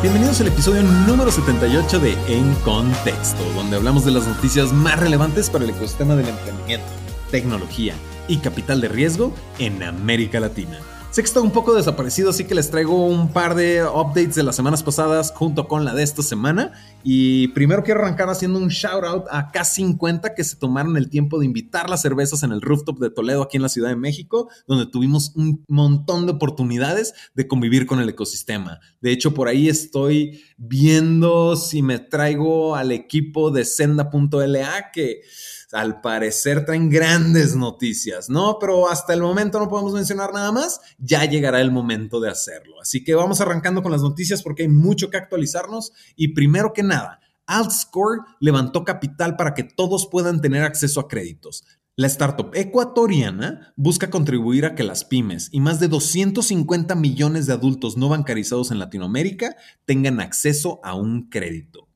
Bienvenidos al episodio número 78 de En Contexto, donde hablamos de las noticias más relevantes para el ecosistema del emprendimiento, tecnología y capital de riesgo en América Latina. Sé que está un poco desaparecido, así que les traigo un par de updates de las semanas pasadas junto con la de esta semana. Y primero quiero arrancar haciendo un shout out a K50 que se tomaron el tiempo de invitar las cervezas en el rooftop de Toledo aquí en la Ciudad de México, donde tuvimos un montón de oportunidades de convivir con el ecosistema. De hecho, por ahí estoy viendo si me traigo al equipo de Senda.la que al parecer traen grandes noticias, ¿no? Pero hasta el momento no podemos mencionar nada más, ya llegará el momento de hacerlo. Así que vamos arrancando con las noticias porque hay mucho que actualizarnos y primero que nada, Altscore levantó capital para que todos puedan tener acceso a créditos. La startup ecuatoriana busca contribuir a que las pymes y más de 250 millones de adultos no bancarizados en Latinoamérica tengan acceso a un crédito.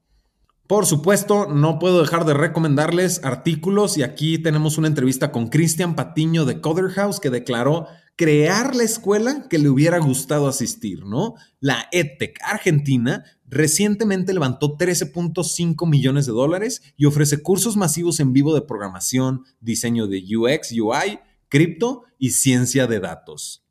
Por supuesto, no puedo dejar de recomendarles artículos y aquí tenemos una entrevista con Cristian Patiño de Coder House que declaró crear la escuela que le hubiera gustado asistir, ¿no? La EdTech Argentina recientemente levantó 13.5 millones de dólares y ofrece cursos masivos en vivo de programación, diseño de UX, UI, cripto y ciencia de datos.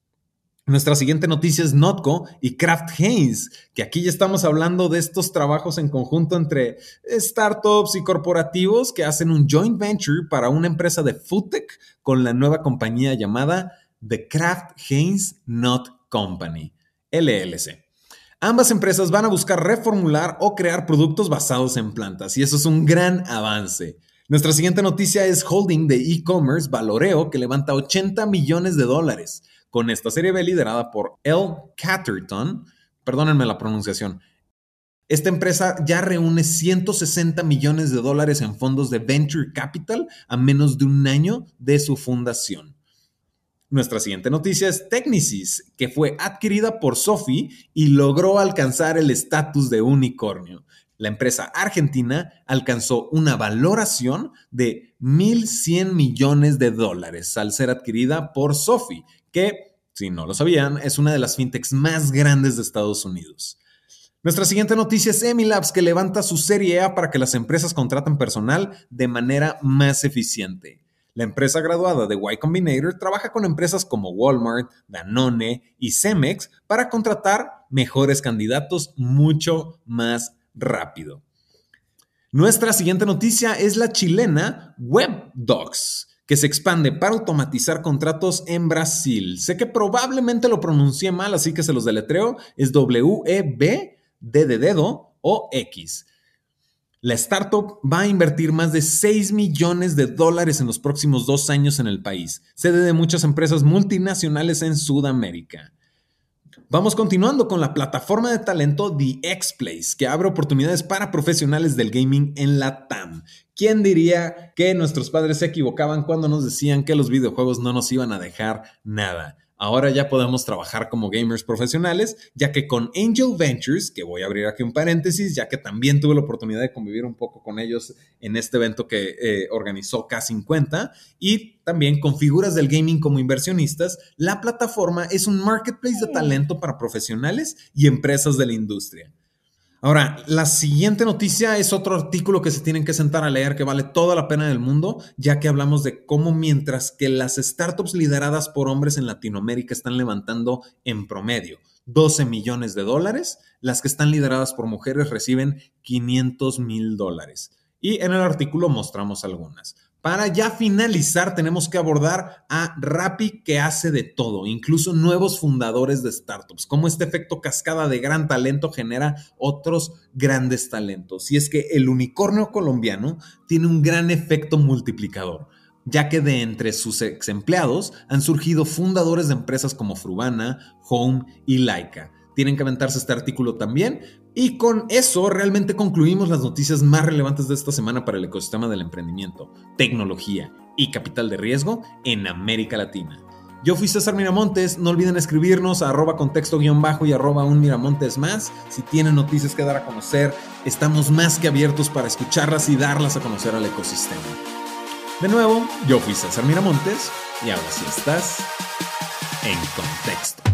Nuestra siguiente noticia es Notco y Kraft Heinz, que aquí ya estamos hablando de estos trabajos en conjunto entre startups y corporativos que hacen un joint venture para una empresa de foodtech con la nueva compañía llamada The Kraft Heinz Not Company, LLC. Ambas empresas van a buscar reformular o crear productos basados en plantas y eso es un gran avance. Nuestra siguiente noticia es holding de e-commerce Valoreo que levanta 80 millones de dólares con esta serie B liderada por L. Catterton, perdónenme la pronunciación. Esta empresa ya reúne 160 millones de dólares en fondos de venture capital a menos de un año de su fundación. Nuestra siguiente noticia es Technisys, que fue adquirida por Sophie y logró alcanzar el estatus de unicornio. La empresa argentina alcanzó una valoración de 1.100 millones de dólares al ser adquirida por Sophie, que, si no lo sabían, es una de las fintechs más grandes de Estados Unidos. Nuestra siguiente noticia es Emilabs, que levanta su serie A para que las empresas contraten personal de manera más eficiente. La empresa graduada de Y Combinator trabaja con empresas como Walmart, Danone y Cemex para contratar mejores candidatos mucho más rápido. Nuestra siguiente noticia es la chilena WebDocs que se expande para automatizar contratos en Brasil. Sé que probablemente lo pronuncié mal, así que se los deletreo. Es W-E-B, D de dedo o X. La startup va a invertir más de 6 millones de dólares en los próximos dos años en el país, sede de muchas empresas multinacionales en Sudamérica. Vamos continuando con la plataforma de talento The X-Place, que abre oportunidades para profesionales del gaming en la TAM. ¿Quién diría que nuestros padres se equivocaban cuando nos decían que los videojuegos no nos iban a dejar nada? Ahora ya podemos trabajar como gamers profesionales, ya que con Angel Ventures, que voy a abrir aquí un paréntesis, ya que también tuve la oportunidad de convivir un poco con ellos en este evento que eh, organizó K50, y también con figuras del gaming como inversionistas, la plataforma es un marketplace de talento para profesionales y empresas de la industria. Ahora, la siguiente noticia es otro artículo que se tienen que sentar a leer que vale toda la pena del mundo, ya que hablamos de cómo mientras que las startups lideradas por hombres en Latinoamérica están levantando en promedio 12 millones de dólares, las que están lideradas por mujeres reciben 500 mil dólares. Y en el artículo mostramos algunas. Para ya finalizar, tenemos que abordar a Rappi que hace de todo, incluso nuevos fundadores de startups, cómo este efecto cascada de gran talento genera otros grandes talentos. Y es que el unicornio colombiano tiene un gran efecto multiplicador ya que de entre sus ex empleados han surgido fundadores de empresas como Frubana, Home y Laika. Tienen que aventarse este artículo también, y con eso realmente concluimos las noticias más relevantes de esta semana para el ecosistema del emprendimiento, tecnología y capital de riesgo en América Latina. Yo fui César Miramontes, no olviden escribirnos a arroba contexto guion bajo y arroba un Miramontes más. Si tienen noticias que dar a conocer, estamos más que abiertos para escucharlas y darlas a conocer al ecosistema. De nuevo, yo fui César Miramontes y ahora sí estás en contexto.